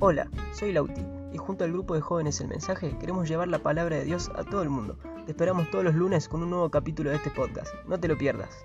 Hola, soy Lauti y junto al grupo de jóvenes El Mensaje queremos llevar la palabra de Dios a todo el mundo. Te esperamos todos los lunes con un nuevo capítulo de este podcast. No te lo pierdas.